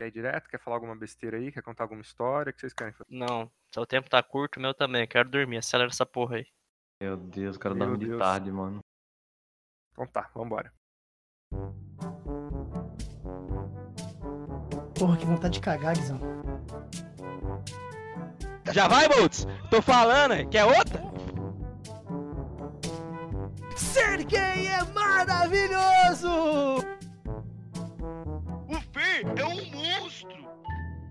Quer ir direto? Quer falar alguma besteira aí? Quer contar alguma história? O que vocês querem fazer? Não, seu tempo tá curto, o meu também. Quero dormir. Acelera essa porra aí. Meu Deus, o cara dorme de tarde, mano. Então tá, vambora. Porra, que vontade de cagar, Guizão. Já vai, Boltz? Tô falando, hein? quer outra? Ser gay é maravilhoso! O Fê é um monstro!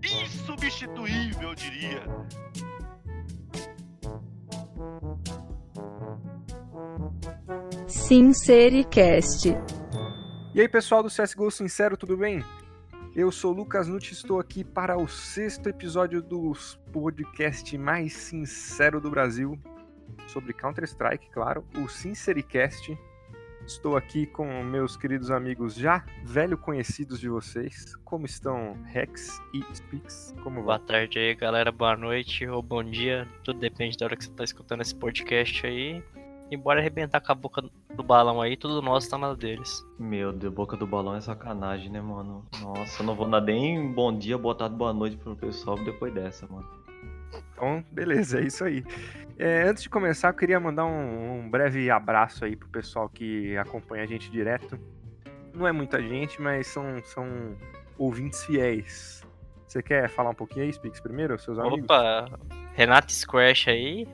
Insubstituível, eu diria. Sincericast. E aí, pessoal do CSGO Sincero, tudo bem? Eu sou o Lucas Nutti e estou aqui para o sexto episódio do podcast mais sincero do Brasil sobre Counter-Strike, claro, o Sincericast. Estou aqui com meus queridos amigos já velho conhecidos de vocês. Como estão Rex e Spix? Como Boa vai? tarde aí, galera. Boa noite ou bom dia. Tudo depende da hora que você tá escutando esse podcast aí. E bora arrebentar com a boca do balão aí. Tudo nosso tá na deles. Meu Deus, boca do balão é sacanagem, né, mano? Nossa, eu não vou dar nem bom dia, boa tarde, boa noite pro pessoal depois dessa, mano. Então, beleza, é isso aí. É, antes de começar, eu queria mandar um, um breve abraço aí pro pessoal que acompanha a gente direto. Não é muita gente, mas são, são ouvintes fiéis. Você quer falar um pouquinho aí, Spix, primeiro, seus amigos? Opa, Renato Scratch aí.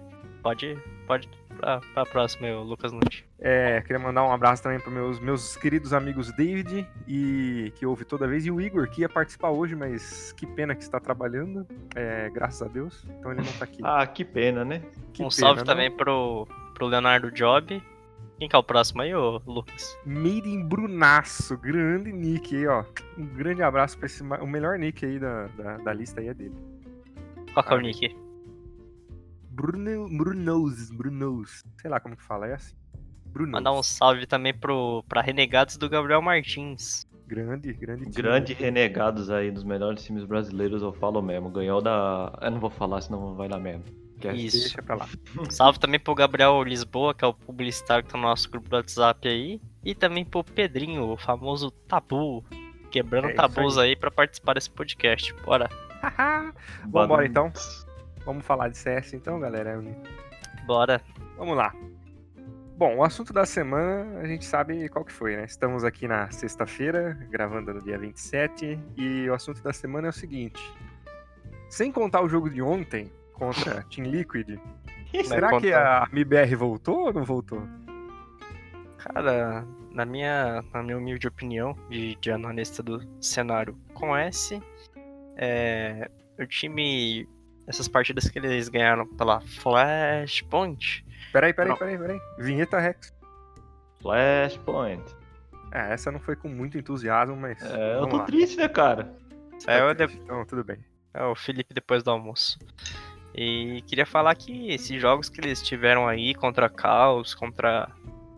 Pode, pode pra, pra próxima aí, o Lucas Nutti. É, queria mandar um abraço também para meus, meus queridos amigos David, e que ouve toda vez, e o Igor, que ia participar hoje, mas que pena que está trabalhando, é, graças a Deus, então ele não tá aqui. Ah, que pena, né? Que um pena, salve não? também pro, pro Leonardo Job. Quem que é o próximo aí, ô Lucas? Made in Brunaço, grande nick aí, ó. Um grande abraço pra esse, o melhor nick aí da, da, da lista aí é dele. Qual que é o Ah, nick? Bruno, Brunos, Brunos, sei lá como que fala, é assim. Brunos. Mandar um salve também pro, pra Renegados do Gabriel Martins. Grande, grande time. Grande renegados aí dos melhores times brasileiros, eu falo mesmo. Ganhou da. Eu não vou falar, senão vai dar merda. Que é- Isso. Deixa pra lá. Salve também pro Gabriel Lisboa, que é o publicitário que tá no nosso grupo do WhatsApp aí. E também pro Pedrinho, o famoso Tabu. Quebrando É tabus aí. pra participar desse podcast. Bora. Vambora então. Vamos falar de CS então, galera. Bora. Vamos lá. Bom, o assunto da semana a gente sabe qual que foi, né? Estamos aqui na sexta-feira, gravando no dia 27, e o assunto da semana é o seguinte. Sem contar o jogo de ontem contra Team Liquid, será que a MIBR voltou ou não voltou? Cara, na minha, na minha humilde opinião, de, de analista do cenário com S, é, o time, essas partidas que eles ganharam pela Flashpoint, Peraí, peraí, Não. peraí, peraí. Vinheta Rex. Flashpoint. É, essa não foi com muito entusiasmo, mas. É, eu tô lá. triste, né, cara? é, Tá o de- triste, Então, tudo bem. é o Felipe depois do almoço. E queria falar que esses jogos que eles tiveram aí contra Caos, contra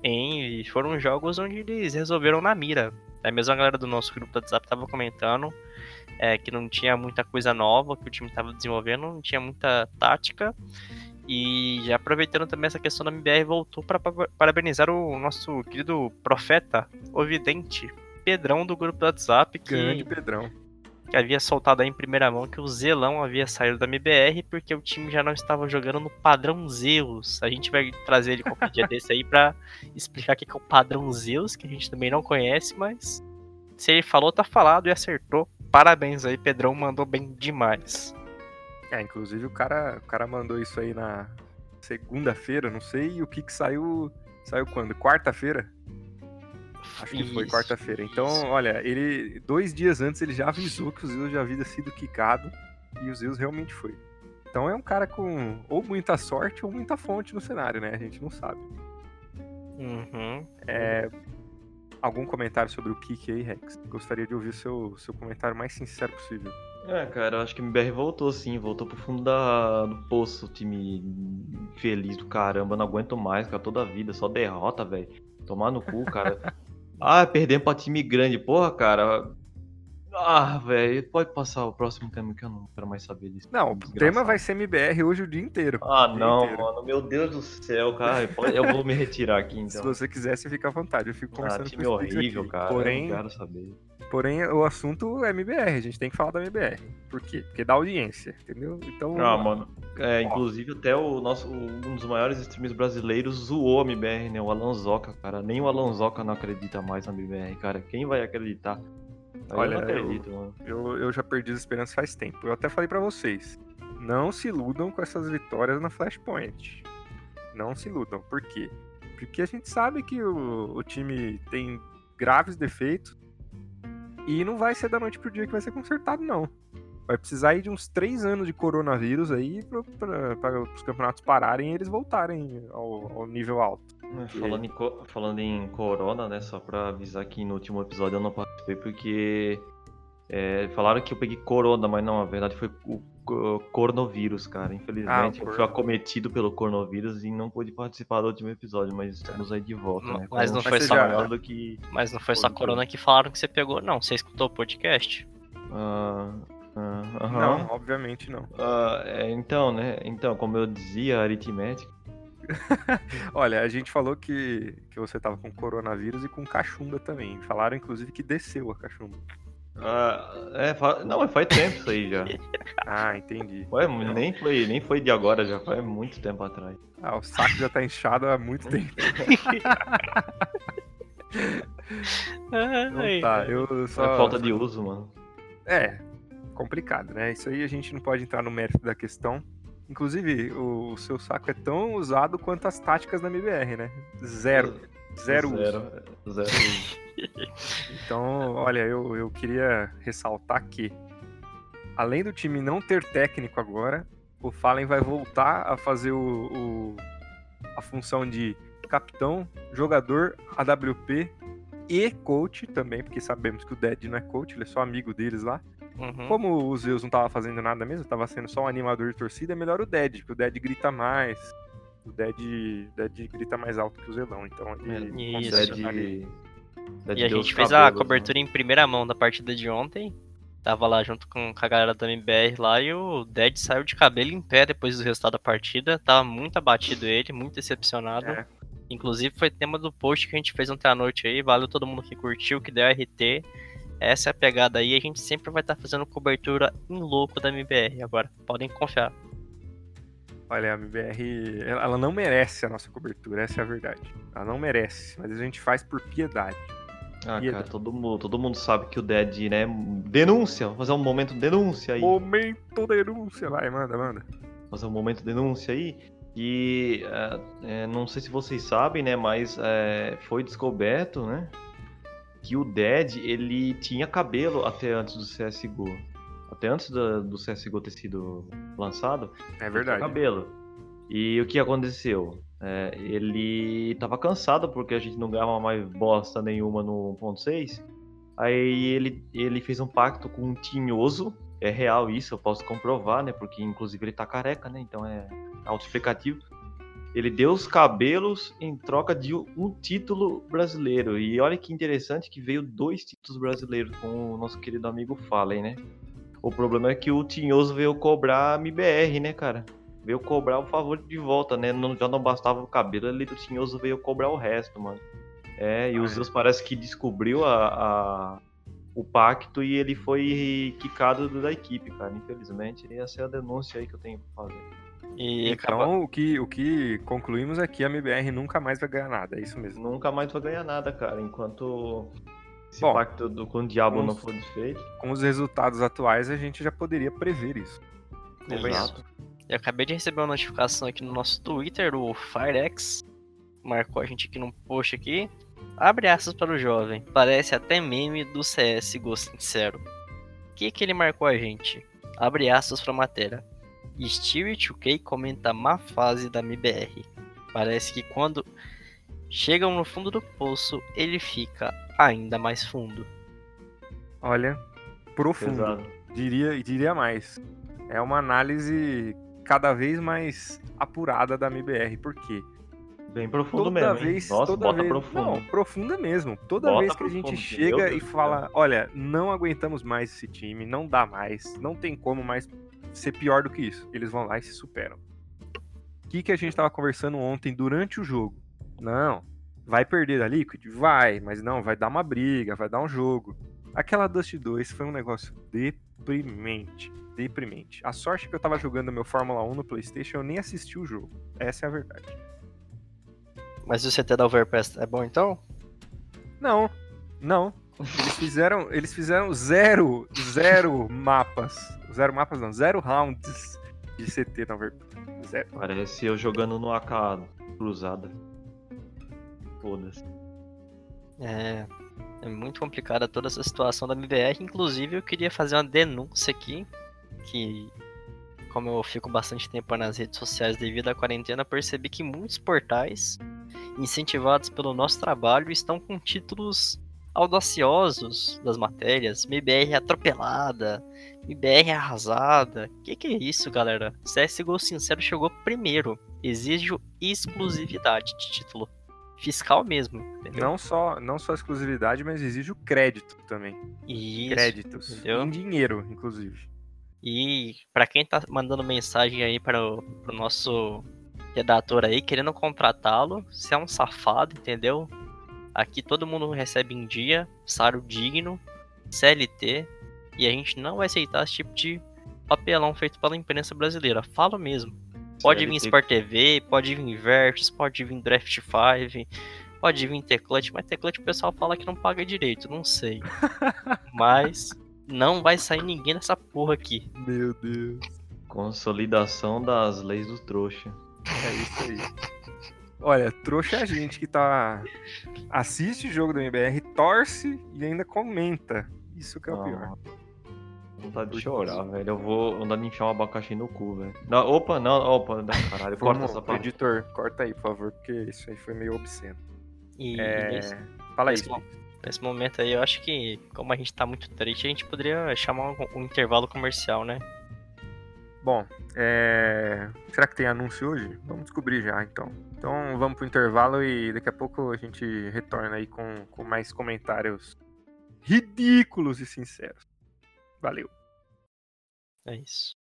Envy, foram jogos onde eles resolveram na mira. É mesmo a galera do nosso grupo do WhatsApp tava comentando é, que não tinha muita coisa nova que o time tava desenvolvendo, não tinha muita tática. E já aproveitando também essa questão da MBR, voltou para parabenizar o nosso querido profeta, o vidente, Pedrão do grupo do WhatsApp, que Grande Pedrão. que havia soltado aí em primeira mão que o Zelão havia saído da MBR porque o time já não estava jogando no padrão Zeus. A gente vai trazer ele qualquer dia desse aí pra explicar o que é o padrão Zeus, que a gente também não conhece, mas se ele falou, tá falado e acertou. Parabéns aí, Pedrão mandou bem demais. É, inclusive o cara, o cara mandou isso aí na segunda-feira, não sei, e o que que saiu. Saiu quando? Quarta-feira? Acho que foi Isso, quarta-feira. Então, olha, ele. Dois dias antes ele já avisou que o Zeus já havia sido quicado. E o Zeus realmente foi. Então é um cara com ou muita sorte ou muita fonte no cenário, né? A gente não sabe. Uhum. É, algum comentário sobre o kick aí, Rex? Gostaria de ouvir o seu, seu comentário mais sincero possível. É, cara, eu acho que o MBR voltou sim, voltou pro fundo da, do poço, o time feliz do caramba, não aguento mais, cara, toda a vida, só derrota, velho. Tomar no cu, cara. ah, perdemos pra time grande, porra, cara. Ah, velho, pode passar o próximo tema que eu não quero mais saber disso. Não, o tema vai ser MBR hoje o dia inteiro. Ah, dia não, inteiro. mano, meu Deus do céu, cara. Eu vou me retirar aqui Se então. você quiser, você fica à vontade. Eu fico Ah, conversando time com horrível, aqui. cara. Porém, Eu não quero saber. Porém, o assunto é MBR, a gente tem que falar da MBR. Por quê? Porque dá audiência, entendeu? Então, Ah, mano. É, inclusive até o nosso, um dos maiores streamers brasileiros zoou a MBR, né? O Alonsoca, cara. Nem o Alonsoca não acredita mais na MBR, cara. Quem vai acreditar? Aí Olha, eu acredito, mano. eu, eu já perdi as esperanças faz tempo. Eu até falei pra vocês, não se iludam com essas vitórias na Flashpoint. Não se iludam. Por quê? Porque a gente sabe que o, o time tem graves defeitos e não vai ser da noite pro dia que vai ser consertado, não. Vai precisar aí de uns três anos de coronavírus aí para os campeonatos pararem e eles voltarem ao, ao nível alto. Falando em, falando em corona, né? Só pra avisar que no último episódio eu não participei porque é, falaram que eu peguei corona, mas não, na verdade foi o co- coronavírus, cara. Infelizmente Ah, o eu fui acometido pelo coronavírus e não pude participar do último episódio, mas estamos aí de volta, né? mas não foi só- do que. Mas não foi só a corona que falaram que você pegou, não. Você escutou o podcast? Ah, ah. Não, obviamente não. Ah, é, então, né? Então, como eu dizia, aritmética. Olha, a gente falou que, que você tava com coronavírus e com cachumba também. Falaram, inclusive, que desceu a cachumba. Ah, é, fa- não, faz tempo isso aí já. Ah, entendi. Ué, nem foi, nem foi de agora, já faz muito tempo atrás. Ah, o saco já tá inchado há muito tempo. Não tá, eu só... É falta de uso, mano. É, complicado, né? Isso aí a gente não pode entrar no mérito da questão. Inclusive, o, seu saco é tão usado quanto as táticas da MBR, né? Zero. Zero, uso. Zero, zero uso. Então, olha, eu, eu queria ressaltar que, além do time não ter técnico agora, o Fallen vai voltar a fazer o, o- a função de capitão, jogador, AWP e coach também, porque sabemos que o Dead não é coach, ele é só amigo deles lá. Uhum. Como o Zeus não tava fazendo nada mesmo, tava sendo só um animador de torcida, é melhor o Dead, porque o Dead grita mais. O Dead, Dead grita mais alto que o Zelão, então ele Isso. consegue ali. Dead, Dead E a gente fez a cabelos, cobertura em primeira mão da partida de ontem. Tava lá junto com com a galera da MBR lá e o Dead saiu de cabelo em pé depois do resultado da partida. Tava muito abatido ele, muito decepcionado. É. Inclusive foi tema do post que a gente fez ontem à noite aí. Valeu todo mundo que curtiu, que deu RT. Essa é a pegada aí. A gente sempre vai estar fazendo cobertura em louco da MBR. Agora, podem confiar. Olha, a MBR, ela ela não merece a nossa cobertura, essa é a verdade. Ela não merece, mas a gente faz por piedade. Ah, Piedade. cara, todo mundo, todo mundo sabe que o Dead, né? Denúncia! Vamos fazer um momento denúncia aí. Momento denúncia, vai, manda, manda. fazer um momento denúncia aí. E é, não sei se vocês sabem, né? Mas é, foi descoberto, né? Que o Dead ele tinha cabelo até antes do CSGO. Até antes do, do CSGO ter sido lançado, É verdade. cabelo. E o que aconteceu? É, ele tava cansado porque a gente não ganhava mais bosta nenhuma no 1.6. Aí ele, ele fez um pacto com um tinhoso. É real isso, eu posso comprovar, né? Porque inclusive ele tá careca, né? Então é autoexplicativo. Ele deu os cabelos em troca de um título brasileiro. E olha que interessante que veio dois títulos brasileiros com o nosso querido amigo Fallen, né? O problema é que o Tinhoso veio cobrar a MBR, né, cara? Veio cobrar o favor de volta, né? Não, já não bastava o cabelo, ali do Tinhoso veio cobrar o resto, mano. É, e o Ah, é. Zeus parece que descobriu a, a- o pacto e ele foi quicado da equipe, cara. Infelizmente, essa é a denúncia aí que eu tenho pra fazer. E acaba- Então, o que, o que concluímos é que a MBR nunca mais vai ganhar nada, é isso mesmo. Nunca mais vai ganhar nada, cara, enquanto esse Bom, pacto do, com o diabo não vamos- for desfeito. Com os resultados atuais, a gente já poderia prever isso. Exato. Eu acabei de receber uma notificação aqui no nosso Twitter, o Firex marcou a gente aqui num post aqui. Abre aspas para o jovem. Parece até meme do CS, Go sincero. O que que ele marcou a gente? Abre aspas pra matéria. Steve 2K comenta má fase da MBR. Parece que quando chegam no fundo do poço, ele fica ainda mais fundo. Olha, profundo. Pesado. Diria, diria mais. É uma análise cada vez mais apurada da MBR. Por quê? Bem profundo toda mesmo. vez, Nossa, toda bota vez, profundo. Não, profunda mesmo. Toda Bota vez que a gente profundo, chega e Deus fala, olha, não aguentamos mais esse time, não dá mais, não tem como mais ser pior do que isso. Eles vão lá e se superam. O que, que a gente tava conversando ontem durante o jogo? Não, vai perder da Liquid? Vai, mas não, vai dar uma briga, vai dar um jogo. Aquela Dust 2 foi um negócio deprimente. Deprimente. A sorte é que eu tava jogando meu Fórmula 1 no PlayStation, eu nem assisti o jogo. Essa é a verdade. Mas o CT da Overpass é bom então? Não, não. Eles fizeram, eles fizeram zero, zero mapas. Zero mapas não, zero rounds de CT na Overpass. Zero. Parece eu jogando no AK cruzada. Foda-se. É, é muito complicada toda essa situação da MBR. Inclusive, eu queria fazer uma denúncia aqui. Que, como eu fico bastante tempo nas redes sociais devido à quarentena, percebi que muitos portais, incentivados pelo nosso trabalho, estão com títulos audaciosos das matérias. MBR atropelada, MBR arrasada. Que que é isso, galera? CSGO Sincero chegou primeiro. Exijo exclusividade de título fiscal mesmo, entendeu? Não só, não só exclusividade, mas exige o crédito também. Isso, Créditos. entendeu? Em dinheiro, inclusive. E pra quem tá mandando mensagem aí para o pro nosso redator aí, querendo contratá-lo, você é um safado, entendeu? Aqui todo mundo recebe em dia, salário digno, CLT, e a gente não vai aceitar esse tipo de papelão feito pela imprensa brasileira. Falo mesmo. Pode vir CLT. Sport TV, pode vir Versus, pode vir Draft 5, pode vir Teclate, mas Teclate o pessoal fala que não paga direito, não sei. mas não vai sair ninguém nessa porra aqui. Meu Deus. Consolidação das leis do trouxa. É isso aí. Olha, trouxa é a gente que tá. Assiste o jogo do MBR, torce e ainda comenta. Isso que é o pior. Vontade de chorar, velho. Eu vou andar de enfiar um abacaxi no cu, velho. Não, opa, não, opa, não, caralho, corta essa parte. editor, corta aí, por favor, porque isso aí foi meio obsceno. E É... nesse, Fala aí. nesse nesse momento aí, eu acho que, como a gente tá muito triste, a gente poderia chamar um, um intervalo comercial, né? Bom, é... será que tem anúncio hoje? Vamos descobrir já, então. Então vamos pro intervalo e daqui a pouco a gente retorna aí com, com mais comentários ridículos e sinceros. Valeu. É isso.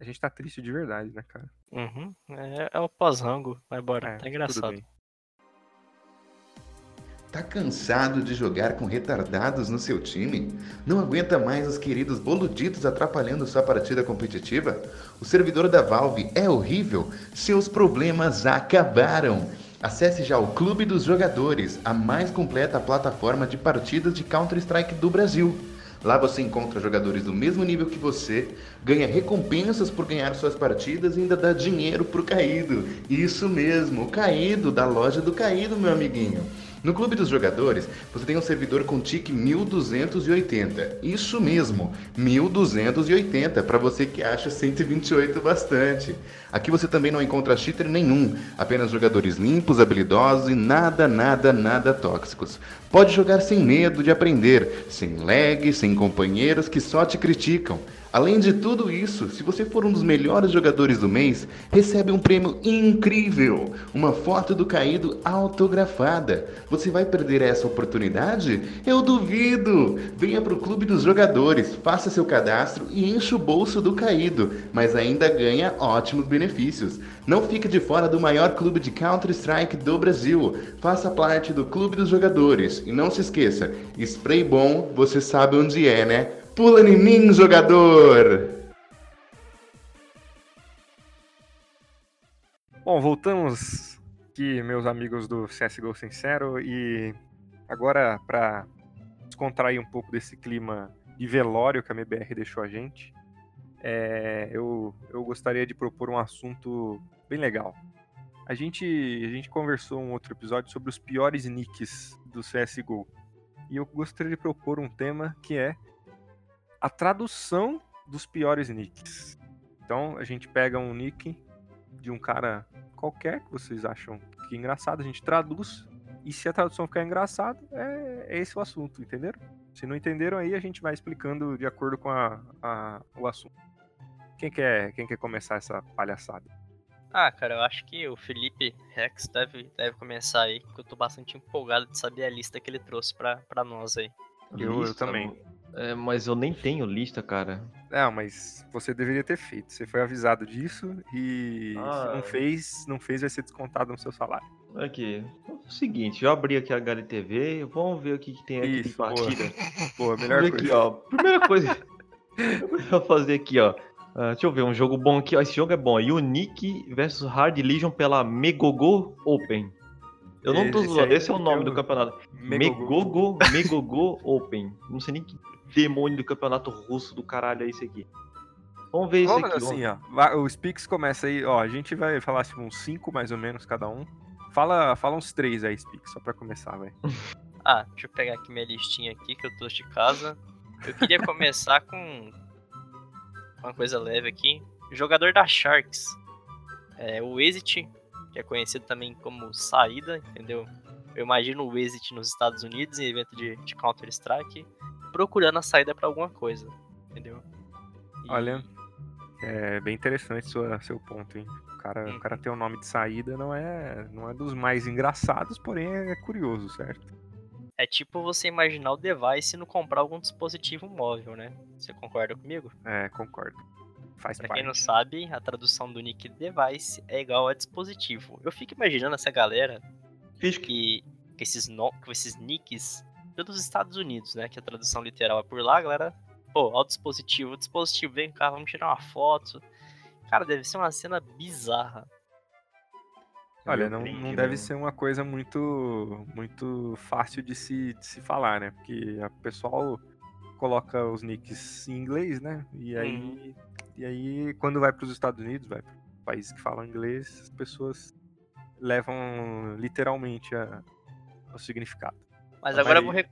A gente tá triste de verdade, né, cara? Uhum. É, é o pós-rango. Vai embora. É, tá engraçado. Tá cansado de jogar com retardados no seu time? Não aguenta mais os queridos boluditos atrapalhando sua partida competitiva? O servidor da Valve é horrível? Seus problemas acabaram! Acesse já o Clube dos Jogadores, a mais completa plataforma de partidas de Counter-Strike do Brasil. Lá você encontra jogadores do mesmo nível que você, ganha recompensas por ganhar suas partidas e ainda dá dinheiro pro Caído. Isso mesmo, o Caído, da loja do Caído, meu amiguinho. No Clube dos Jogadores, você tem um servidor com tique 1280. Isso mesmo, 1280, para você que acha 128 bastante. Aqui você também não encontra cheater nenhum, apenas jogadores limpos, habilidosos e nada, nada, nada tóxicos. Pode jogar sem medo de aprender, sem lag, sem companheiros que só te criticam. Além de tudo isso, se você for um dos melhores jogadores do mês, recebe um prêmio incrível, uma foto do caído autografada. Você vai perder essa oportunidade? Eu duvido! Venha para o Clube dos Jogadores, faça seu cadastro e encha o bolso do caído, mas ainda ganha ótimos benefícios. Não fique de fora do maior clube de Counter-Strike do Brasil. Faça parte do Clube dos Jogadores e não se esqueça, spray bom, você sabe onde é, né? Pula em mim, jogador! Bom, voltamos aqui, meus amigos do CSGO Sincero, e agora para descontrair um pouco desse clima de velório que a MBR deixou a gente, é, eu, eu gostaria de propor um assunto bem legal. A gente, a gente conversou um outro episódio sobre os piores nicks do CSGO. E eu gostaria de propor um tema que é a tradução dos piores nicks. Então a gente pega um nick de um cara qualquer que vocês acham que é engraçado, a gente traduz. E se a tradução ficar engraçada, é, é esse o assunto, entenderam? Se não entenderam aí, a gente vai explicando de acordo com a, a- o assunto. Quem quer, quem quer começar essa palhaçada? Ah, cara, eu acho que o Felipe Rex deve, deve começar aí, porque eu tô bastante empolgado de saber a lista que ele trouxe pra, pra nós aí. Eu- eu também. É, mas eu nem tenho lista, cara. Não, mas você deveria ter feito. Você foi avisado disso e se Ah. não fez, não fez, vai ser descontado no seu salário. Aqui, é o seguinte, eu abri aqui a HLTV, vamos ver o que, que tem aqui de Isso, boa. partida. Pô, melhor ver aqui, coisa. ó. Primeira coisa. Coisa que eu vou fazer aqui, ó. Ah, deixa eu ver, um jogo bom aqui. Ó, esse jogo é bom. Unique versus Hard Legion pela Megogo Open. Eu não tô Esse zoando, esse é o nome é do campeonato. Megogo. Megogo, Megogo Open. Não sei nem que demônio do campeonato russo do caralho é esse aqui. Vamos ver isso Vamos aqui. assim, ó. vai- O Spix começa aí, ó. A gente vai falar tipo, uns 5 mais ou menos cada um. Fala, fala uns três aí, Spix, só pra começar, vai. Ah, deixa eu pegar aqui minha listinha aqui que eu trouxe de casa. Eu queria começar com uma coisa leve aqui. O jogador da Sharks. É o Exit, que é conhecido também como Saída, entendeu? Eu imagino o Exit nos Estados Unidos em evento de, de Counter-Strike, procurando a saída pra alguma coisa, entendeu? E- Olha, é bem interessante sua, seu ponto, hein? O cara, Uhum. o cara ter um nome de saída não é, não é dos mais engraçados, porém é curioso, certo? É tipo você imaginar o device no comprar algum dispositivo móvel, né? Você concorda comigo? É, concordo. Faz Pra parte. quem não sabe, a tradução do nick device é igual a dispositivo. Eu fico imaginando essa galera Fiz que que, que esses, no, com esses nicks pelos Estados Unidos, né? Que a tradução literal é por lá, a galera. Pô, ó o dispositivo, o dispositivo, vem cá, vamos tirar uma foto. Cara, deve ser uma cena bizarra. Olha, não, não que deve ser uma coisa muito muito fácil de se, de se falar, né? Porque o pessoal coloca os nicks em inglês, né? E aí, Uhum. e aí quando vai para os Estados Unidos, vai para países que falam inglês, as pessoas levam literalmente a- o significado. Mas agora eu aí- vou. Re...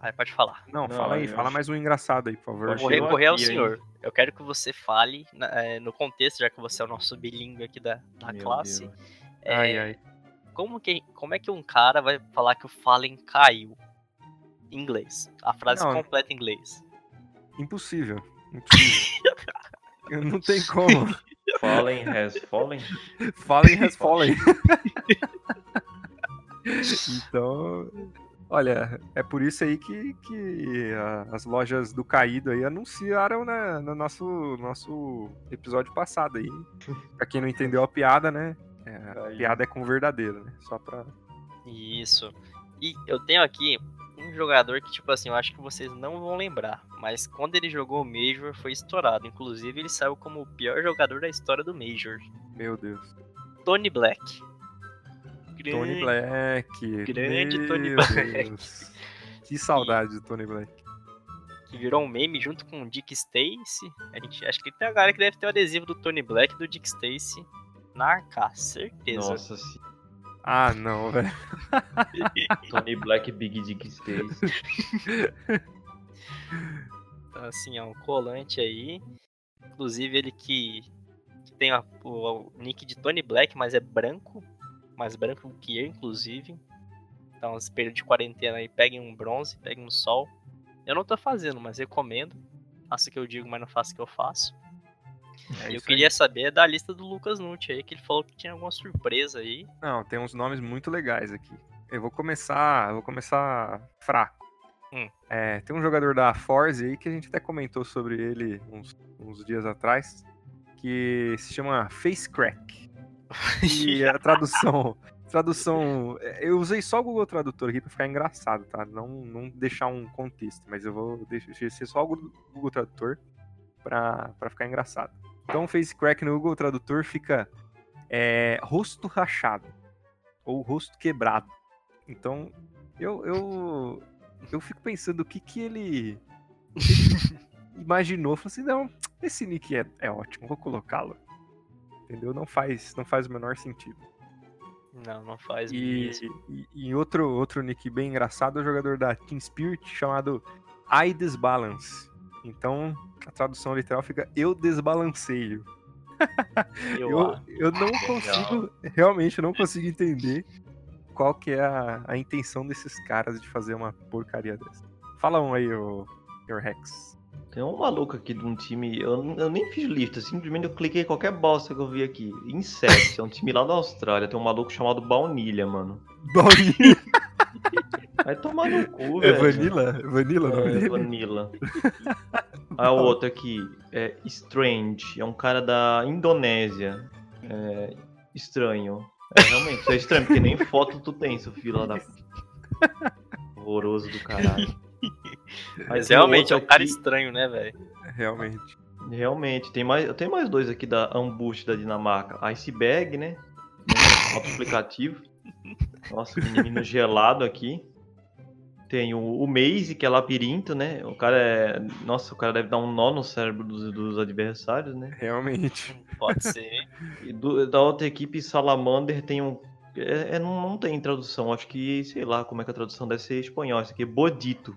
Vai, pode falar. Não, Não, fala aí, fala acho- mais um engraçado aí, por favor. Eu Vou recorrer ao senhor. Eu quero que você fale é, no contexto, já que você é o nosso bilíngue aqui da, da Meu classe. É, Ai, ai. Como, que, como é que um cara vai falar que o Fallen caiu? Em inglês. A frase Não. completa em inglês. Impossível. Impossível. não tem como. Fallen has fallen. Fallen has fallen. então, olha, é por isso aí que, que a- as lojas do Caído aí anunciaram né, no nosso, nosso episódio passado aí. Pra quem não entendeu a piada, né? é, a piada é com o verdadeiro, né? Só pra. Isso. E eu tenho aqui um jogador que, tipo assim, eu acho que vocês não vão lembrar. Mas quando ele jogou o Major, foi estourado. Inclusive, ele saiu como o pior jogador da história do Major. Meu Deus. Tony Black. Tony Grande- Black. grande meu Tony Black. Deus. Que saudade do Tony Black. Que virou um meme junto com o Dick Stacy. A gente acho que tem a galera que deve ter o adesivo do Tony Black e do Dick Stacy na AK, certeza. Nossa sim. Ah, não, velho. Tony Black Big Dick Stacy. Então, assim, é um colante aí. Inclusive, ele que, que tem a- o, o nick de Tony Black, mas é branco. Mais branco que eu, inclusive. Então, esse período de quarentena aí, peguem um bronze, peguem um sol. Eu não tô fazendo, mas recomendo. Faço o que eu digo, mas não faço o que eu faço. É eu queria saber da lista do Lucas Nutti aí, que ele falou que tinha alguma surpresa aí. Não, tem uns nomes muito legais aqui. Eu vou começar, eu vou começar fraco. Hum. É, tem um jogador da Force aí que a gente até comentou sobre ele uns, uns dias atrás, que se chama Face Crack. E a tradução, tradução, é, eu usei só o Google Tradutor aqui pra ficar engraçado, tá? Não, não deixar um contexto, mas eu vou deixar só o Google- Tradutor pra, pra ficar engraçado. Então, Face Crack no Google Tradutor fica é, rosto rachado ou rosto quebrado. Então, eu, eu, eu fico pensando o que que ele, o que que ele imaginou. Falei assim, não, esse nick é, é ótimo, vou colocá-lo. Entendeu? Não faz, não faz o menor sentido. Não, não faz E, e, e outro, outro nick bem engraçado é o jogador da Team Spirit chamado I Desbalance. Então, a tradução literal fica Eu desbalanceio. Eu, Eu, eu não consigo, realmente não consigo entender qual que é a, a intenção desses caras de fazer uma porcaria dessa. Fala um aí, o Your Rex. Tem um maluco aqui de um time. Eu, eu nem fiz lista, simplesmente eu cliquei em qualquer bosta que eu vi aqui. Inset, é um time lá da Austrália. Tem um maluco chamado Baunilha, mano. Baunilha. Vai tomar no cu, É velho. Vanilla? Vanilla o nome É, dele? Vanilla. Ah, o outro aqui é Strange, é um cara da Indonésia. É, estranho. É, realmente, isso é estranho, porque nem foto tu tem, seu filho lá da. Horroroso do caralho. Mas realmente é um cara aqui- estranho, né, velho? Realmente. Realmente, tem mais, eu tenho mais dois aqui da Ambush da Dinamarca. Iceberg, né? Autoexplicativo. Nossa, menino gelado aqui. Tem o, o Maze, que é labirinto, né? O cara é. Nossa, o cara deve dar um nó no cérebro dos, dos adversários, né? Realmente. Pode ser. E do- da outra equipe, Salamander, tem um. É, é, não, não tem tradução, acho que, sei lá como é que a tradução deve ser em espanhol. Isso aqui é Bodito.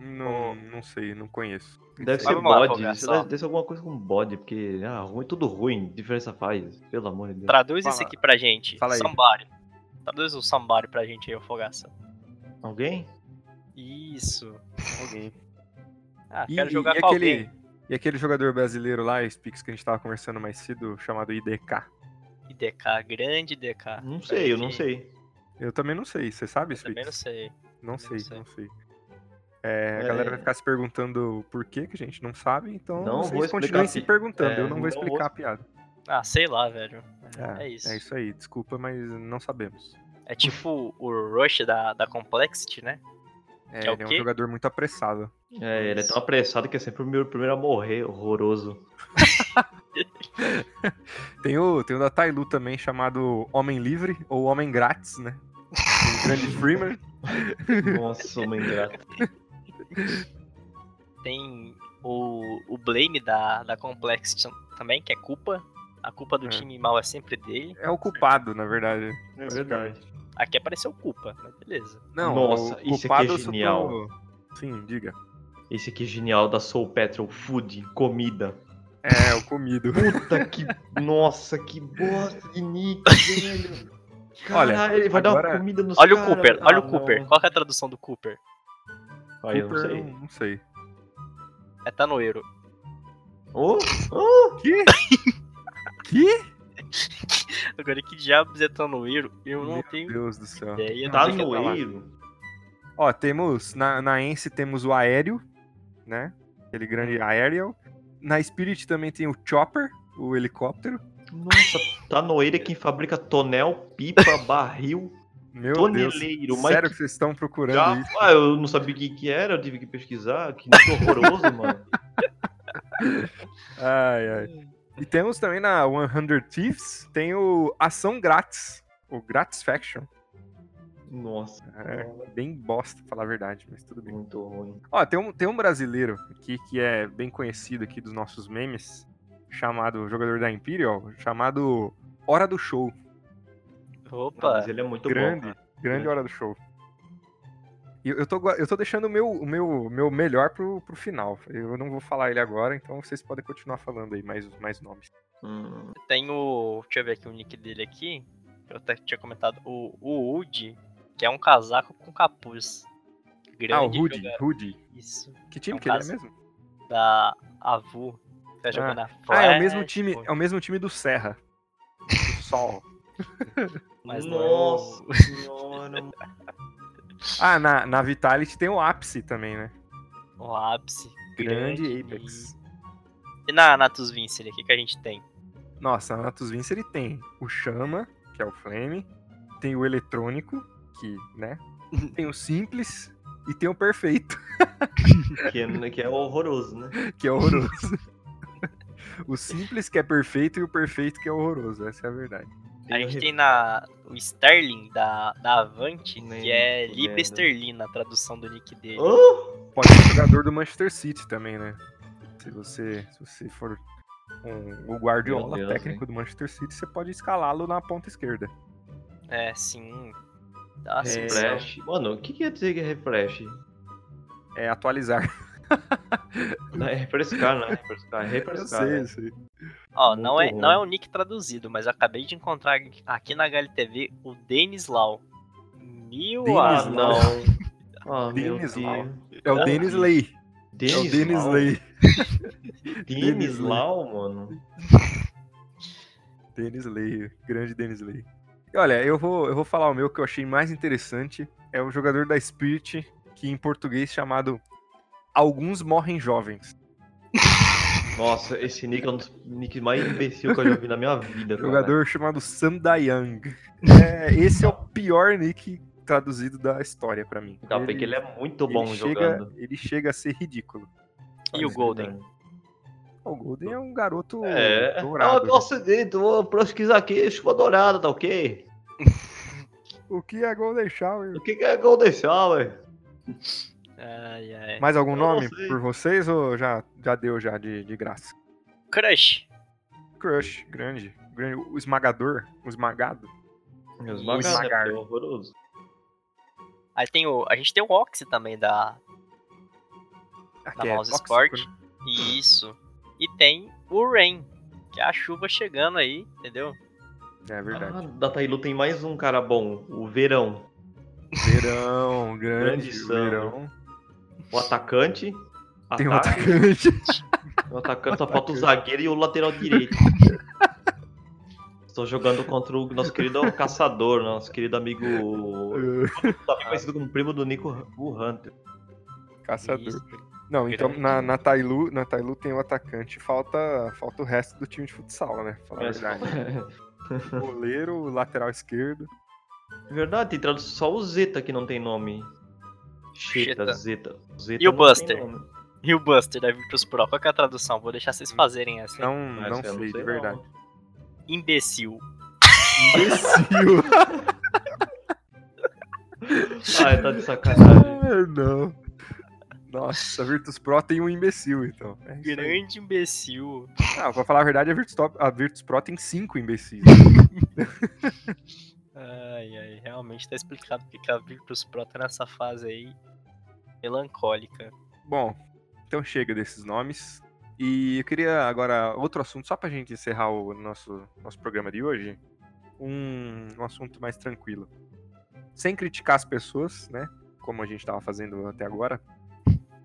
Não, não sei, não conheço. Deve Mas ser vamos lá, bode. Fogaça, Isso ó. deve, deve ser alguma coisa com bode, porque ah, ruim, tudo ruim, diferença faz, pelo amor de Deus. Traduz Fala. esse aqui pra gente. Fala aí. Somebody. Traduz o somebody pra gente aí, ô Fogaça. Alguém? Isso. Alguém. Ah, E, quero e- jogar e com aquele, alguém. e aquele jogador brasileiro lá, Spix, que a gente tava conversando mais cedo, chamado IDK? IDK, grande DK. Não sei, eu não sei. Eu também não sei, você sabe, Eu também não Spix? sei. Não sei, sei. não sei. É, a É. galera vai ficar se perguntando por que que a gente não sabe, então Não vocês continuem a se perguntando, é, eu não vou não explicar vou- a piada. Ah, sei lá, velho. É, É isso. É isso aí, desculpa, mas não sabemos. É tipo o Rush da, da Complexity, né? É, Que é o ele é um jogador muito apressado. É, ele é tão apressado que é sempre o meu primeiro a morrer, horroroso. Tem o, tem o da Tailu também, chamado Homem Livre, ou Homem Grátis, né? O grande Freeman. Nossa, homem grato. Tem o, o Blame da, da Complexity também, que é culpa. A culpa do É. time mal é sempre dele. É o culpado, na verdade. É verdade. Aqui apareceu culpa, mas beleza. Não, Nossa, o isso aqui é só tô- genial. Sim, diga. Esse aqui é genial da Soul Petrol Food, comida. É, o comido. Puta que. Nossa, que bosta de nick, velho. Olha, Caralho, ele vai dar agora- uma comida nos Olha o cara. Cooper, olha Ah, o Cooper. não. Qual que é a tradução do Cooper? Aí eu não sei. não, não sei. É tanoeiro. Ô, ô, Que? que? Agora, que diabos é tanoeiro? Eu não Meu tenho Deus do céu. ideia. tá é no tanoeiro. eiro. Ó, temos na, na Ence temos o Aéreo, né? Aquele Hum. grande Aerial. Na Spirit também tem o Chopper, o helicóptero. Nossa, tá no eiro é quem fabrica tonel, pipa, barril, Meu Deus. toneleiro. Mas Sério que vocês estão procurando já... isso? Ah, eu não sabia o que que era, eu tive que pesquisar. Que horroroso, mano. Ai, ai. E temos também na 100 Thieves, tem o Ação Grátis, o Grátis Faction. Nossa, É, bem bosta, pra falar a verdade, mas tudo bem. muito ruim. Ó, tem um, tem um brasileiro aqui que é bem conhecido aqui dos nossos memes, chamado, jogador da Imperial, chamado Hora do Show. Opa, Mas ele é muito grande, bom. cara. grande Hora do Show. E eu tô, eu tô deixando o meu, o meu, meu melhor pro, pro final. Eu não vou falar ele agora, então vocês podem continuar falando aí mais, mais nomes. Hum, tem o. Deixa eu ver aqui o nick dele aqui. Eu até tinha comentado. O, o Woody, que é um casaco com capuz. Grande ah, o Rudy. Isso. Que time É um que ele é mesmo? Da Avu. Tá jogando na Ah, é o mesmo time, pô. é o mesmo time do Serra. Do Sol. Mas não é Nossa o- senhora. Ah, na, na Vitality tem o Ápice também, né? o ápice. Grande Apex. E na Natus Vincere, o que, que a gente tem? Nossa, na Natus Vince ele tem o Chama, que é o Flame, tem o Eletrônico, que, né? Tem o Simples e tem o Perfeito, que, é, que é horroroso, né? que é horroroso. o Simples que é perfeito e o Perfeito que é horroroso, essa é a verdade. A gente tem na, o Sterling da, da Avante, Nem que é. Libra Esterlina, a tradução do nick dele. Oh! Pode ser jogador do Manchester City também, né? Se você, se você for um, o Guardiola, Deus, técnico do Manchester City, você pode escalá-lo na ponta esquerda. É, sim. Dá sim, Refresh. Mano, o que quer dizer que é refresh? É atualizar. Não, é refrescar, né? Refrescar, é Eu refrescar. sei, né? sei. Ó, Muito não é, não é o nick traduzido, mas eu acabei de encontrar aqui na HLTV o Denis Lau. Mil Ah, não. Meu Denis. Lau. É o Denis Lay. É o Denis? Lay. Denis Denis Lau, mano. Denis Lay, grande Denis Lay. E olha, eu vou, eu vou falar o meu que eu achei mais interessante. É o jogador da Spirit, que em português chamado Alguns Morrem Jovens. Nossa, esse nick é um dos nicks mais imbecil que eu já vi na minha vida. cara. Jogador chamado Sam Dayang. É, esse é o pior nick traduzido da história pra mim. Tá, porque ele é muito bom ele jogando. chega, ele chega a ser ridículo. E o Golden? O Golden é um garoto É. dourado. Ah, nossa, dentro, vou pesquisar aqui, chuva dourada, tá ok? O que é Golden Shower? O que que é Golden Shower? Ai, ai. Mais algum Eu nome por vocês ou já, já deu já de, de graça? Crush. Crush, grande. grande. O esmagador, o esmagado. Meus Isso, magados, cara. é horroroso. Aí tem o. A gente tem o Oxy também da, Aqui da Mouse tóxico, Sport. né? Isso. E tem o Rain, que é a chuva chegando aí, entendeu? É verdade. Ah, da Tailu tem mais um cara bom, o Verão. Verão, grande, Grande verão. O atacante. Tem um atacante. O atacante só falta o zagueiro e o lateral direito. Estou jogando contra o nosso querido caçador, nosso querido amigo. Também conhecido como primo do Nico o Hunter. Caçador. Isso. Não, então Grande. na, na, Tailu, na Tailu tem o atacante, falta, falta o resto do time de futsal, né? Falar a É, verdade. Goleiro, lateral esquerdo. Verdade, tem tradução só o Zeta que não tem nome. Cheta, Cheta. Zeta. Zeta E o não Buster? E o Buster da Virtus Pro, qual que é a tradução? Vou deixar vocês fazerem essa. Não, não eu sei, de não. verdade. Imbecil. Imbecil. Ai, tá de sacanagem. Ah, não. Nossa, a Virtus Pro tem um imbecil, então. É. Grande imbecil. Ah, pra falar a verdade, a Virtus, Top- a Virtus Pro tem cinco imbecis. Ai, ai, realmente tá explicado porque que a Virtus Pro tá nessa fase aí melancólica. Bom, então chega desses nomes. E eu queria agora outro assunto, só pra gente encerrar o nosso, nosso programa de hoje. Um, um assunto mais tranquilo. Sem criticar as pessoas, né? Como a gente tava fazendo até agora.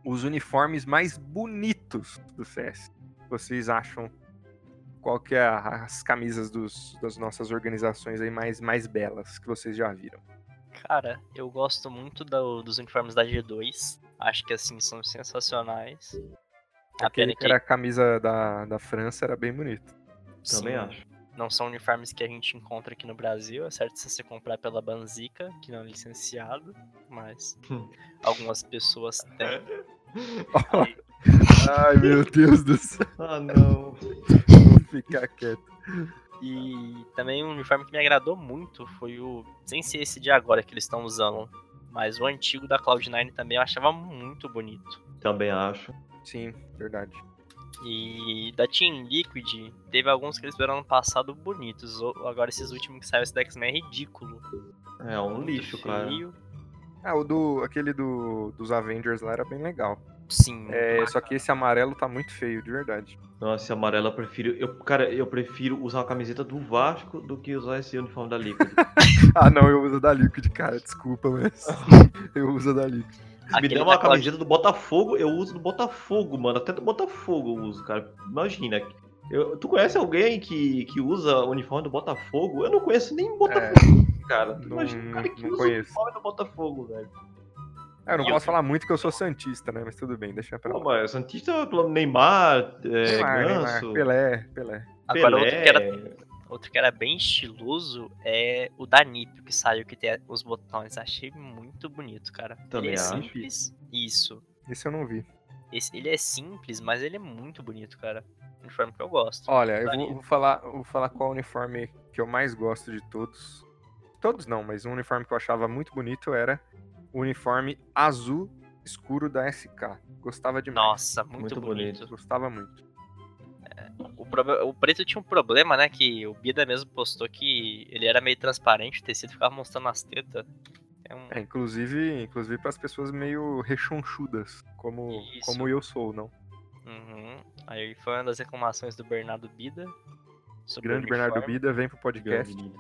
Os uniformes mais bonitos do CS. Vocês acham qual que é a- as camisas dos, das nossas organizações aí mais, mais belas que vocês já viram? Cara, eu gosto muito do- dos uniformes da G2. Acho que assim são sensacionais. A Aquele pena que era a camisa da, da França era bem bonito. Também sim, acho. Não são uniformes que a gente encontra aqui no Brasil, é certo se você comprar pela Banzica, que não é licenciado, mas algumas pessoas têm. Ai, meu Deus do céu. Ah, não. Ficar quieto. E também um uniforme que me agradou muito foi o. Sem ser esse de agora que eles estão usando, mas o antigo da Cloud9 também eu achava muito bonito. Também acho. Sim, verdade. E da Team Liquid, teve alguns que eles fizeram ano passado bonitos. Agora esses últimos que saiu esse da X-Men é ridículo. É um Muito lixo, cara. feio. Ah, o do. aquele do, dos Avengers lá era bem legal. Sim. É, só que esse amarelo tá muito feio, de verdade. Nossa, esse amarelo eu prefiro. Eu, cara, eu prefiro usar a camiseta do Vasco do que usar esse uniforme da Liquid. Ah, não, eu uso da Liquid, cara. Desculpa, mas. eu uso da Liquid. Se me Aquele der da uma camiseta do Botafogo, eu uso do Botafogo, mano. Até do Botafogo eu uso, cara. Imagina. Eu- tu conhece alguém que, que usa o uniforme do Botafogo? Eu não conheço nem Botafogo, cara. Tu É, não- imagina um cara que usa conheço. o uniforme do Botafogo, velho. Ah, eu não E eu- posso falar muito que eu sou Santista, né? Mas tudo bem, deixa pra Pô, lá. mas Santista, pelo Neymar, é, Neymar, Neymar, Ganso, Pelé, Pelé. Agora outro que, era, Pelé. outro que era bem estiloso é o da Nip, que saiu que tem os botões. Achei muito bonito, cara. Também ele é acho. simples. Isso. Esse eu não vi. Esse, ele é simples, mas ele é muito bonito, cara. Uniforme que eu gosto. Olha, eu vou, vou falar, vou falar qual uniforme que eu mais gosto de todos. Todos não, mas um uniforme que eu achava muito bonito era uniforme azul escuro da SK. Gostava demais. Nossa, muito, Muito bonito. bonito. Gostava muito. O, proble- o preto tinha um problema, né? Que o Bida mesmo postou que ele era meio transparente, o tecido ficava mostrando as tetas. É um... É, inclusive, inclusive para as pessoas meio rechonchudas, como, Isso. como eu sou, não? Uhum. Aí foi uma das reclamações do Bernardo Bida. sobre o Grande Bernardo. Bida, vem pro podcast. Grande.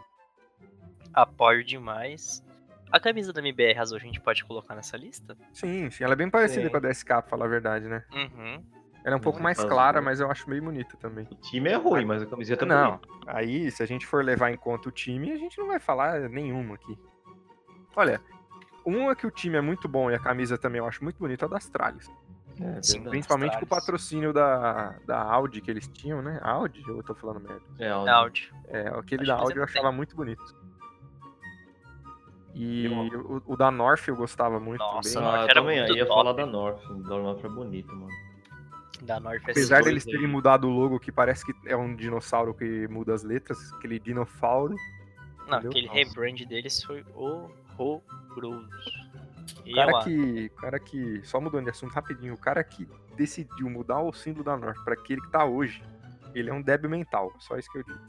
Apoio demais. A camisa da MBR Azul a gente pode colocar nessa lista? Sim, sim, ela é bem parecida Sim. com a da SK, pra falar a verdade, né? Uhum. Ela é um pouco Muito mais clara, mas eu acho meio bonita também. O time é ruim, mas a camiseta é Não, bonita. aí se a gente for levar em conta o time, a gente não vai falar nenhuma aqui. Olha, uma que o time é muito bom e a camisa também eu acho muito bonita é a da Astralis. É, Sim. Principalmente com o patrocínio da, da Audi que eles tinham, né? Audi? Ou eu tô falando merda? É, áudio. É, aquele Acho da que Audi eu achava muito bonito. E Eu- o, o da North eu gostava muito Nossa, também. Eu era também muito ia top. falar da North. Da North é bonito, mano. Da North Apesar dois deles terem mudado o logo, que parece que é um dinossauro que muda as letras, aquele dinofauro. Não, entendeu? aquele Nossa. rebrand deles foi horroroso. O cara eu que. o cara que. Só mudando de assunto rapidinho, o cara que decidiu mudar o símbolo da North pra aquele que tá hoje, ele é um débil mental. Só isso que eu digo.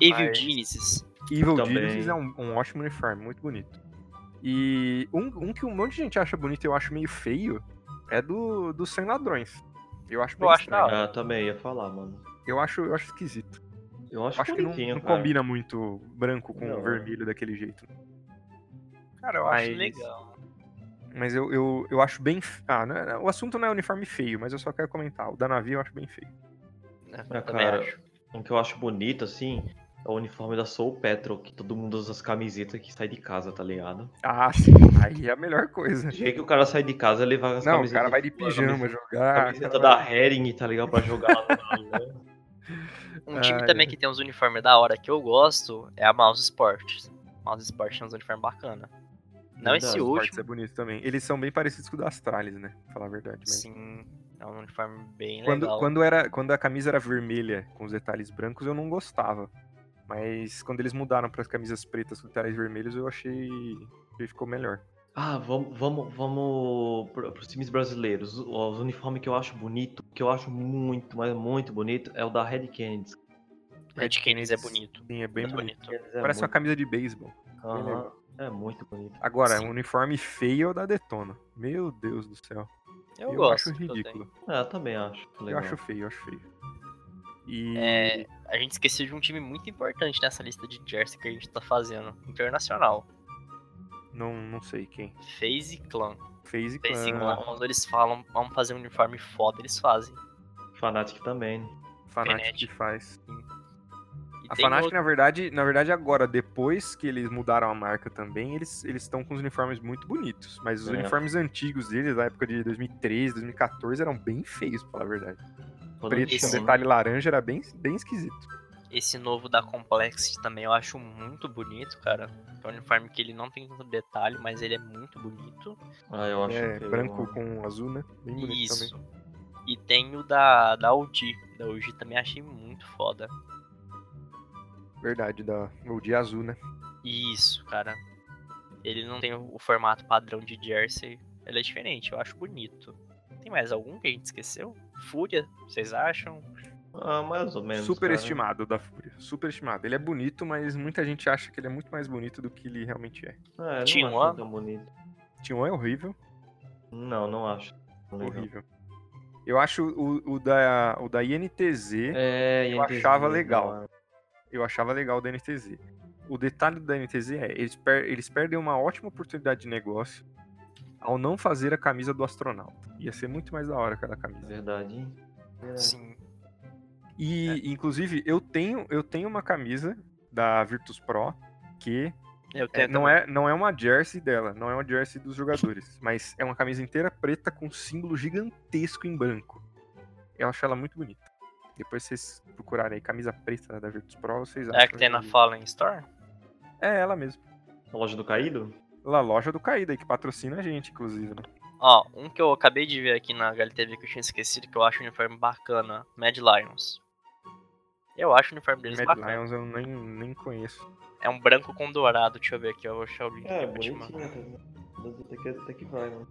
Evil Mas- Genesis. Evil. Genesis é um, um ótimo uniforme, muito bonito. E um, um que um monte de gente acha bonito e eu acho meio feio é do, do Sem Ladrões. Eu acho bem Eu acho estranho. Ah, também ia falar, mano. Eu acho, eu acho esquisito. Eu acho, Eu acho que não, não combina muito branco com Não. vermelho daquele jeito. Cara, eu acho Mas- legal. Mas eu, eu, eu acho bem. Ah, não é- o assunto não é uniforme feio, mas eu só quero comentar. O da navio eu acho bem feio. né? Ah, cara, acho. Um que eu acho bonito, assim, é o uniforme da Soul Petrol, que todo mundo usa as camisetas que sai de casa, tá ligado? Ah, sim. Aí é a melhor coisa. Do jeito que o cara sai de casa, ele vai com as Não, o camisetas. cara vai de pijama camiseta- jogar. A camiseta da vai- Hering, tá ligado? Pra jogar lá no Um time Ai, também que tem uns uniformes da hora que eu gosto é a Mouse Sports. Mouse Sports tem uns uniformes bacanas. Não Verdade, esse Os último. É bonito também. Eles são bem parecidos com o da Astralis, né? Pra falar a verdade. Mas... Sim, é um uniforme bem Quando, legal. quando, era, quando a camisa era vermelha com os detalhes brancos, eu não gostava. Mas quando eles mudaram para as camisas pretas com detalhes vermelhos, eu achei que ficou melhor. Ah, vamos, vamos, vamos pro- pros times brasileiros. Os, os uniformes que eu acho bonito, que eu acho muito, mas muito bonito, é o da Red Kennedy. Red Kennedy é bonito. Sim, é bem Muito bonito. bonito. É Parece uma muito- camisa de beisebol. Legal. É muito bonito. Agora, Sim. um uniforme feio é o da Detona. Meu Deus do céu. Eu, Eu, gosto. acho ridículo. É, eu também acho. Eu Legal. acho feio, eu acho feio. E É, a gente esqueceu de um time muito importante nessa lista de jersey que a gente tá fazendo. Internacional. não, não sei quem. FaZe Clan. FaZe FaZe Clan, Clan, quando eles falam, vamos fazer um uniforme foda, eles fazem. Fnatic também. Que faz. E A tem Fnatic, outro- na verdade, na verdade, agora, depois que eles mudaram a marca também, eles eles estão com os uniformes muito bonitos. Mas os É. uniformes antigos deles, da época de 2013, 2014, eram bem feios, pra falar a verdade. Preto com Esse- detalhe laranja era bem, bem esquisito. Esse novo da Complexity também eu acho muito bonito, cara. É um uniforme que ele não tem tanto detalhe, mas ele é muito bonito. Ah, eu acho É, branco com azul, né? Bem bonito Isso. também. E tem o da, da OG. Da OG também achei muito foda. Verdade, da, o de azul, né? Isso, cara. Ele não tem o, o formato padrão de jersey. Ele é diferente, eu acho bonito. Tem mais algum que a gente esqueceu? Fúria, vocês acham? Ah, mais ou menos. Super cara. estimado da Fúria. Super estimado. Ele é bonito, mas muita gente acha que ele é muito mais bonito do que ele realmente é. É, não Tinha acho um tão bonito. T1 é horrível. Não, não acho. Legal. Horrível. Eu acho o, o da, o da INTZ, É, Eu INTZ, achava legal. né? eu achava legal da NTZ. O detalhe da NTZ é, eles, per- eles perdem uma ótima oportunidade de negócio ao não fazer a camisa do astronauta. Ia ser muito mais da hora aquela camisa. Verdade. hein? É. Sim. E, inclusive, eu tenho, eu tenho uma camisa da Virtus Pro que Eu é, não, é, não é uma jersey dela, não é uma jersey dos jogadores, mas é uma camisa inteira preta com símbolo gigantesco em branco. Eu acho ela muito bonita. Depois vocês procurarem aí camisa preta da Virtus Pro, vocês acham. É a que tem na Fallen Store? É ela mesmo. A loja do Caído? La loja do Caída aí, que patrocina a gente, inclusive, né? Ó, um que eu acabei de ver aqui na HLTV que eu tinha esquecido, que eu acho o uniforme bacana, Mad Lions. Eu acho o uniforme deles Mad bacana. Lions eu nem, nem conheço. É um branco com dourado, deixa eu ver aqui, eu vou achar o link É, aqui pra te bonitinho mandar. até. Que, até que vai, né?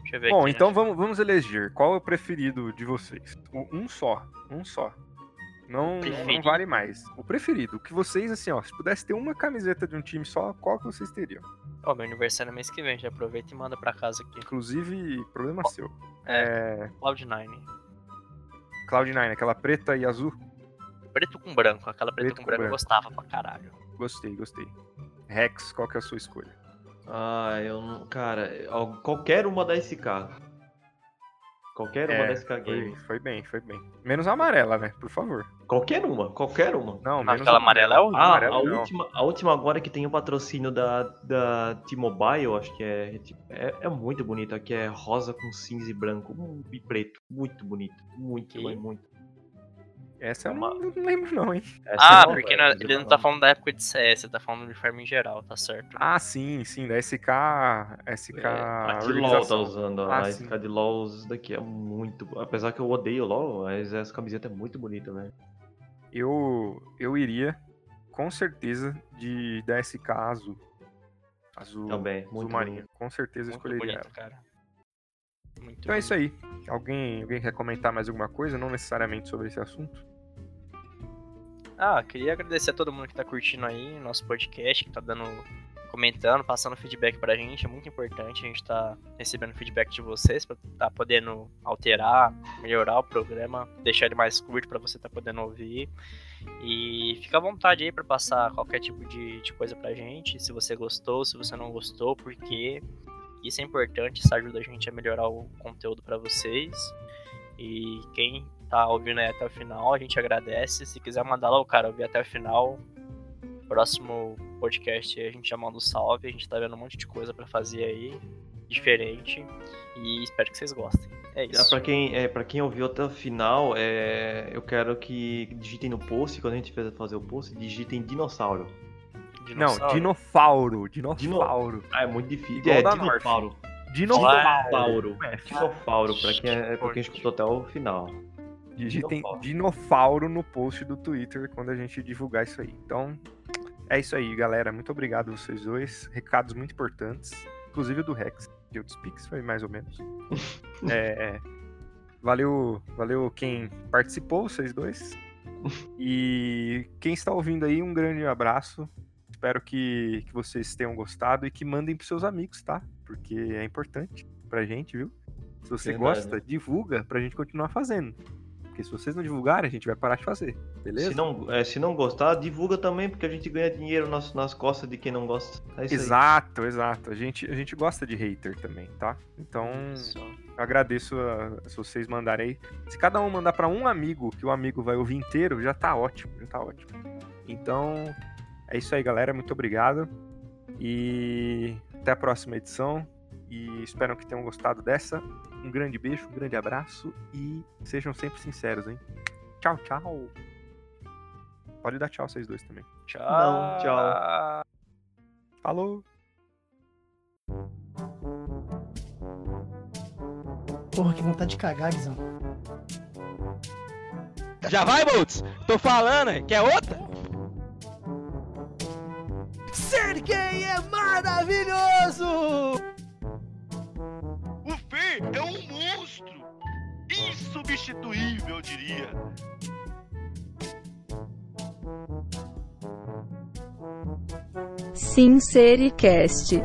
Deixa eu ver Bom, aqui, então né? vamos, vamos eleger. Qual é o preferido de vocês? Um só. Um só. Não, não vale mais. O preferido. O que vocês, assim, ó, se pudesse ter uma camiseta de um time só, qual que vocês teriam? Ó, meu aniversário é mês que vem, já aproveita e manda pra casa aqui. Inclusive, problema seu. É. Cloud9. Cloud9, aquela preta e azul. Preto com branco, aquela preta Preto com com branco eu branco. gostava pra caralho. Gostei, gostei. Rex, qual que é a sua escolha? Ah, eu não. Cara, al- qualquer uma da SK. Qualquer uma É, da SK foi, Game. foi bem, foi bem. Menos a amarela, né? Por favor. Qualquer uma, qualquer uma. Não, menos aquela amarela é horrível. Ah, amarela a não. última, a última agora que tem o patrocínio da, da T-Mobile, acho que é, é. É muito bonita, que é rosa com cinza e branco e preto. Muito bonito. Muito, muito. Essa eu Uma- não, não lembro, não, hein? Essa Ah, é porque é, não- ele eu não tá falando da época de CS, ele tá falando de uniforme em geral, tá certo. Ah, sim, sim, da SK. SK. É, a de LOL tá usando, Ah, a sim. SK de LOL isso daqui é muito. Apesar que eu odeio LOL, mas essa camiseta é muito bonita, velho. Eu, eu iria, com certeza, de da SK azul. Azul, Também, azul muito marinho. Com certeza eu Muito escolheria bonito, ela. cara. Muito Então é isso aí. Alguém, alguém quer comentar mais alguma coisa? Não necessariamente sobre esse assunto? Ah, queria agradecer a todo mundo que tá curtindo aí nosso podcast, que tá dando. comentando, passando feedback pra gente. É muito importante a gente tá recebendo feedback de vocês pra tá podendo alterar, melhorar o programa, deixar ele mais curto pra você tá podendo ouvir. E fica à vontade aí pra passar qualquer tipo de, de coisa pra gente. Se você gostou, se você não gostou, porque isso é importante, isso ajuda a gente a melhorar o conteúdo pra vocês. E quem tá ouvindo aí até o final, a gente agradece. Se quiser mandar lá o cara ouvir até o final, próximo podcast a gente já manda um salve. A gente tá vendo um monte de coisa pra fazer aí, diferente. E espero que vocês gostem. É Ah, isso. Pra quem, é, pra quem ouviu até o final, é, eu quero que digitem no post, quando a gente for fazer o post, digitem dinossauro. Não, Dinossauro. dinofauro. Dinosfauro. Ah, é muito difícil. Igual é, dinossauro. Dinofauro. Dinossauro. É, Dinossauro, pra quem, é, pra quem escutou até o final. Digitem Dinofauro. Dinofauro no post do Twitter quando a gente divulgar isso aí. Então, é isso aí, galera. Muito obrigado a vocês dois. Recados muito importantes. Inclusive o do Rex. De Outspix foi mais ou menos. É, valeu, valeu quem participou, vocês dois. E quem está ouvindo aí, um grande abraço. Espero que, que vocês tenham gostado e que mandem pros seus amigos, tá? Porque é importante pra gente, viu? Se você Verdade. gosta, divulga pra gente continuar fazendo. Porque se vocês não divulgarem, a gente vai parar de fazer, beleza? Se não, é, se não gostar, divulga também, porque a gente ganha dinheiro nas, nas costas de quem não gosta. É isso aí. Exato, exato. A gente, a gente gosta de hater também, tá? Então, agradeço a- se vocês mandarem aí. Se cada um mandar pra um amigo, que o amigo vai ouvir inteiro, já tá ótimo, já tá ótimo. Então, é isso aí, galera. Muito obrigado. E até a próxima edição. E espero que tenham gostado dessa. Um grande beijo, um grande abraço e sejam sempre sinceros, hein? Tchau, tchau. Pode dar tchau vocês dois também. Tchau. Não, tchau. Falou! Porra, que vontade de cagar, Guizão. Já vai, Boltz? Tô falando, quer outra? Ser gay é maravilhoso! O Fê é um monstro! Insubstituível, eu diria. Sincericast.